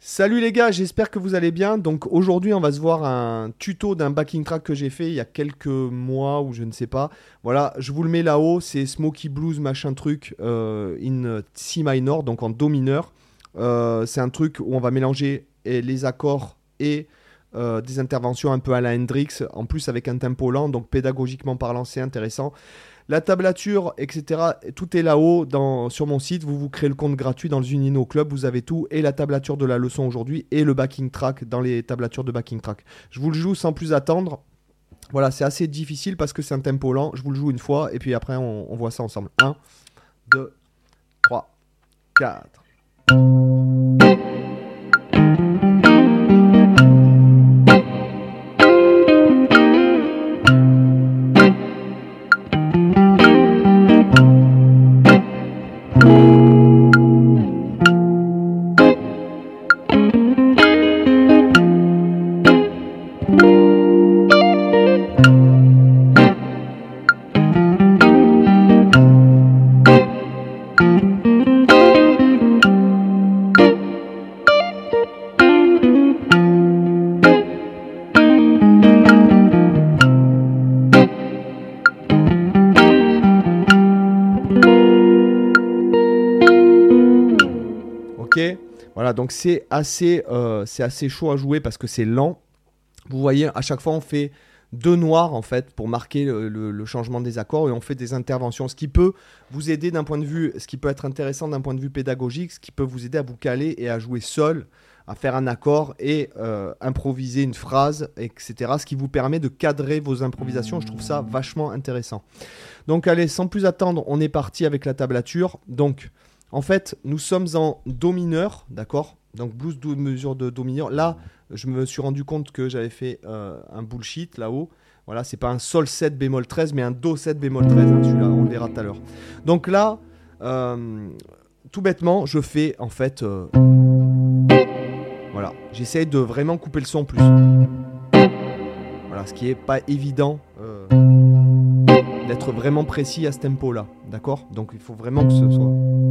Salut les gars, j'espère que vous allez bien. Donc aujourd'hui, on va se voir un tuto d'un backing track que j'ai fait il y a quelques mois ou je ne sais pas. Voilà, je vous le mets là-haut, c'est Smoky Blues machin truc euh, in C minor, donc en do mineur. Euh, c'est un truc où on va mélanger les accords et euh, des interventions un peu à la Hendrix, en plus avec un tempo lent, donc pédagogiquement parlant, c'est intéressant. La tablature, etc., tout est là-haut sur mon site. Vous vous créez le compte gratuit dans le Zunino Club. Vous avez tout et la tablature de la leçon aujourd'hui et le backing track dans les tablatures de backing track. Je vous le joue sans plus attendre. Voilà, c'est assez difficile parce que c'est un tempo lent. Je vous le joue une fois et puis après on, on voit ça ensemble. 1, 2, 3, 4. Voilà, donc c'est assez, euh, c'est assez chaud à jouer parce que c'est lent. Vous voyez, à chaque fois, on fait deux noirs en fait pour marquer le, changement des accords et on fait des interventions, ce qui peut vous aider d'un point de vue, ce qui peut être intéressant d'un point de vue pédagogique, ce qui peut vous aider à vous caler et à jouer seul, à faire un accord et euh, improviser une phrase, etc. Ce qui vous permet de cadrer vos improvisations. Je trouve ça vachement intéressant. Donc allez, sans plus attendre, on est parti avec la tablature. Donc en fait, nous sommes en Do mineur, d'accord? Donc blues de mesure de Do mineur. Là, je me suis rendu compte que j'avais fait euh, un bullshit là-haut. Voilà, c'est pas un Sol 7 bémol 13, mais un Do 7 bémol 13. Hein, celui-là, on le verra tout à l'heure. Donc là, euh, tout bêtement, je fais en fait. Euh, voilà, j'essaie de vraiment couper le son plus. Voilà, ce qui est pas évident d'être vraiment précis à ce tempo-là. D'accord? Donc il faut vraiment que ce soit.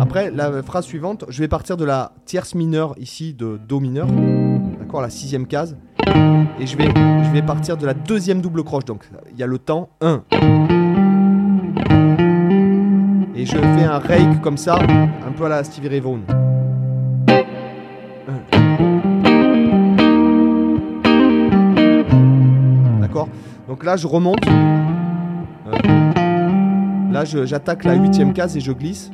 Après, la phrase suivante, je vais partir de la tierce mineure ici de Do mineur, d'accord, la sixième case, et je vais, je vais partir de la deuxième double croche. Donc il y a le temps 1. Et je fais un rake comme ça, un peu à la Stevie Ray Vaughan. D'accord Donc là, je remonte. Là, j'attaque la huitième case et je glisse.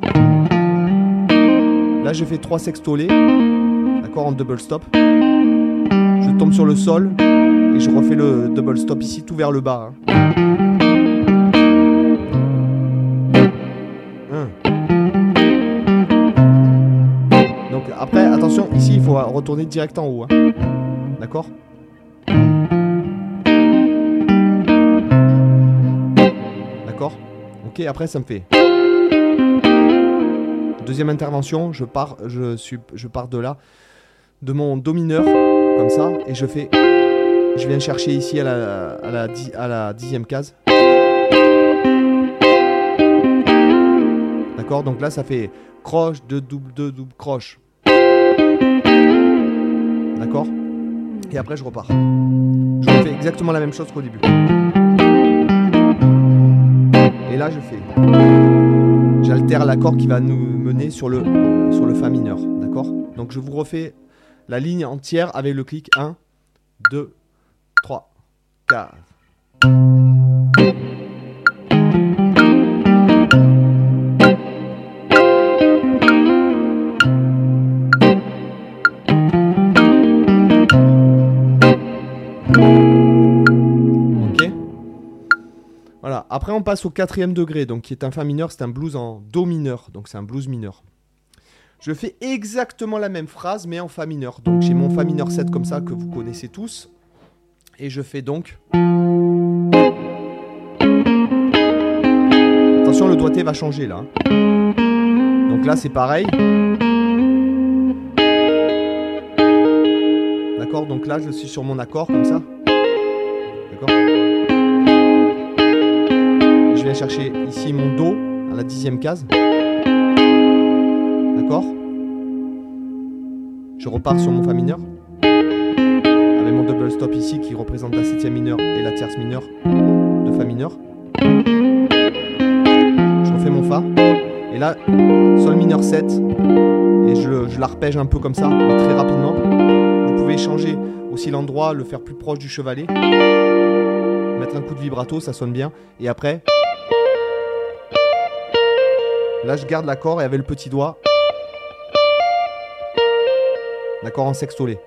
Là, je fais trois sextolés. D'accord, en double stop. Je tombe sur le sol et je refais le double stop ici, tout vers le bas. Hein. Donc après, attention, ici, il faut retourner direct en haut. Hein. D'accord? Ok, après ça me fait. Deuxième intervention, je pars, je, suis, je pars de là, de mon do mineur, comme ça, et je fais. Je viens chercher ici à la, à la, à la dixième case. D'accord Donc là, ça fait croche, deux double, deux double, croche. D'accord? Et après, je repars. Je fais exactement la même chose qu'au début. Et là, je fais. J'altère l'accord qui va nous mener sur le, sur Fa mineur. D'accord? Donc je vous refais la ligne entière avec le clic 1, 2, 3, 4. Après, on passe au quatrième degré, donc qui est un Fa mineur, c'est un blues en Do mineur, donc c'est un blues mineur. Je fais exactement la même phrase, mais en Fa mineur. Donc j'ai mon Fa mineur 7 comme ça, que vous connaissez tous. Et je fais donc... Attention, le doigté va changer là. Donc là, c'est pareil. D'accord? Donc là, je suis sur mon accord comme ça. D'accord? Chercher ici mon Do à la dixième case. D'accord? Je repars sur mon Fa mineur. Avec mon double stop ici qui représente la septième mineure et la tierce mineure de Fa mineur. Je refais mon Fa. Et là, Sol mineur 7. Et je, je l'arpège un peu comme ça, mais très rapidement. Vous pouvez changer aussi l'endroit, le faire plus proche du chevalet. Mettre un coup de vibrato, ça sonne bien. Et après, là je garde l'accord et avec le petit doigt, l'accord en sextolé.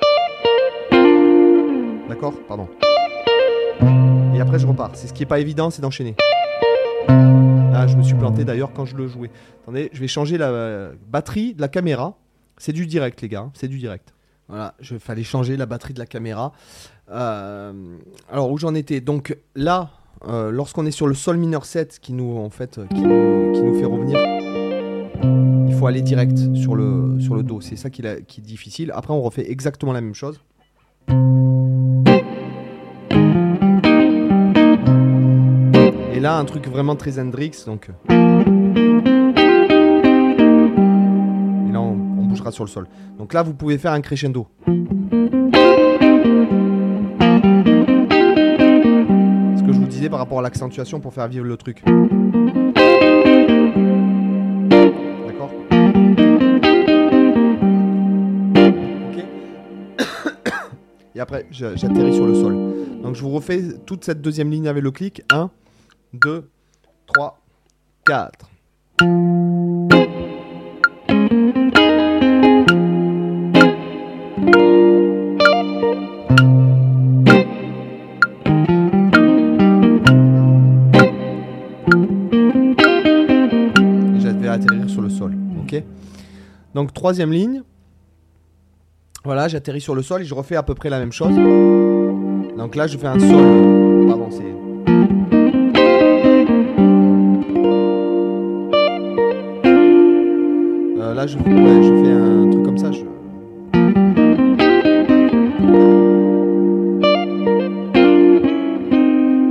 D'accord Pardon. Et après je repars. C'est ce qui est pas évident, c'est d'enchaîner. Là, je me suis planté d'ailleurs quand je le jouais. Attendez, je vais changer la batterie de la caméra. C'est du direct, les gars. hein, C'est du direct. Voilà, je fallait changer la batterie de la caméra. Euh, alors où j'en étais Donc là, euh, lorsqu'on est sur le sol mineur 7 qui nous en fait euh, qui nous, fait revenir, il aller direct sur le sur le do. C'est ça qui, est difficile. Après, on refait exactement la même chose. Et là, un truc vraiment très Hendrix, donc. Et là, on, on bougera sur le sol. Donc là, vous pouvez faire un crescendo. Ce que je vous disais par rapport à l'accentuation pour faire vivre le truc. Et après, j'a- j'atterris sur le sol. Donc je vous refais toute cette deuxième ligne avec le clic. 1, 2, 3, 4. Et je vais atterrir sur le sol. Donc troisième ligne. Voilà, j'atterris sur le sol et je refais à peu près la même chose. Donc là, je fais un sol. Pardon, c'est. Euh, là, je, fais un truc comme ça.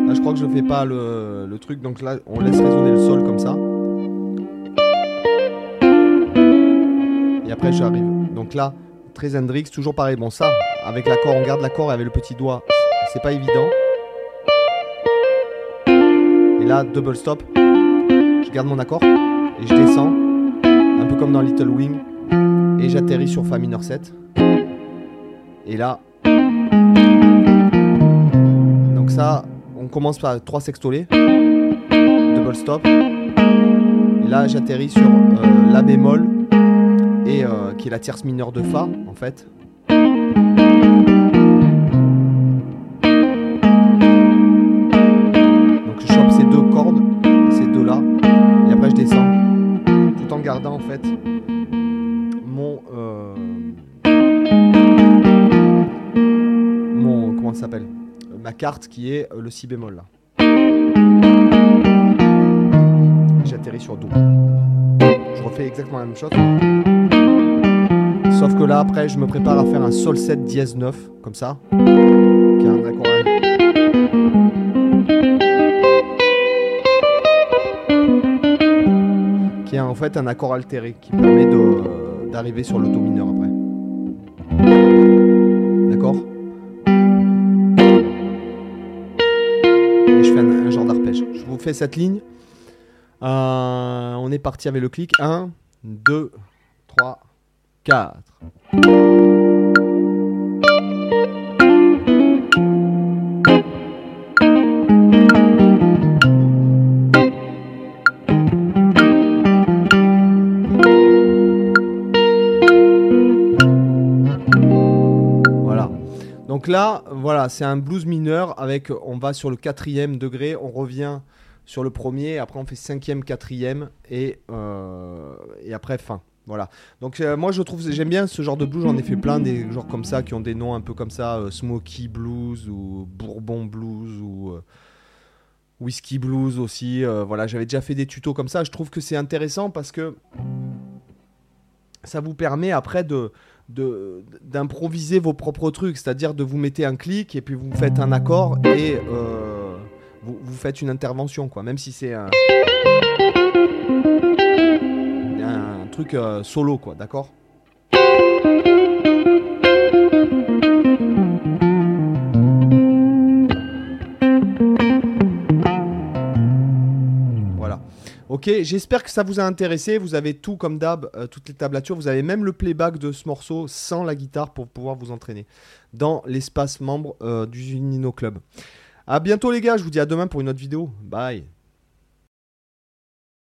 Là, je crois que je fais pas le, le truc. Donc là, on laisse résonner le sol comme ça. Et après, j'arrive. Donc là, très Hendrix, toujours pareil. Bon, ça, avec l'accord, on garde l'accord et avec le petit doigt, c'est pas évident. Et là, double stop. Je garde mon accord et je descends, un peu comme dans Little Wing, et j'atterris sur Fa mineur 7. Et là, donc ça, on commence par 3 sextolés, double stop. Et là, j'atterris sur euh, La et euh, qui est la tierce mineure de Fa en fait. Donc je chope ces deux cordes, ces deux là, et après je descends, tout en gardant en fait mon euh, mon comment ça s'appelle ma carte qui est euh, le si bémol là. J'atterris sur do. Je refais exactement la même chose. Sauf que là, après, je me prépare à faire un Sol 7 dièse 9, comme ça. Qui est un accord. Qui est en fait un accord altéré qui permet de- d'arriver sur le Do mineur après. D'accord? Et je fais un, un genre d'arpège. Je vous fais cette ligne. Euh, on est parti avec le clic. 1, 2, 3, 4. Voilà. Donc là, voilà, c'est un blues mineur avec, on va sur le quatrième degré, on revient sur le premier, après on fait cinquième, quatrième et, euh, et après fin. Voilà. Donc euh, moi je trouve, j'aime bien ce genre de blues, j'en ai fait plein des genres comme ça qui ont des noms un peu comme ça, euh, Smoky Blues ou Bourbon Blues ou euh, Whisky Blues aussi. voilà, j'avais déjà fait des tutos comme ça. Je trouve que c'est intéressant parce que ça vous permet après de d'improviser vos propres trucs, c'est-à-dire de vous mettez un clic et puis vous faites un accord et vous, faites une intervention, quoi, même si c'est un truc euh, solo, quoi, d'accord? Voilà. Ok, j'espère que ça vous a intéressé. Vous avez tout comme d'hab, euh, toutes les tablatures. Vous avez même le playback de ce morceau sans la guitare pour pouvoir vous entraîner dans l'espace membre euh, du Nino Club. A bientôt les gars, je vous dis à demain pour une autre vidéo. Bye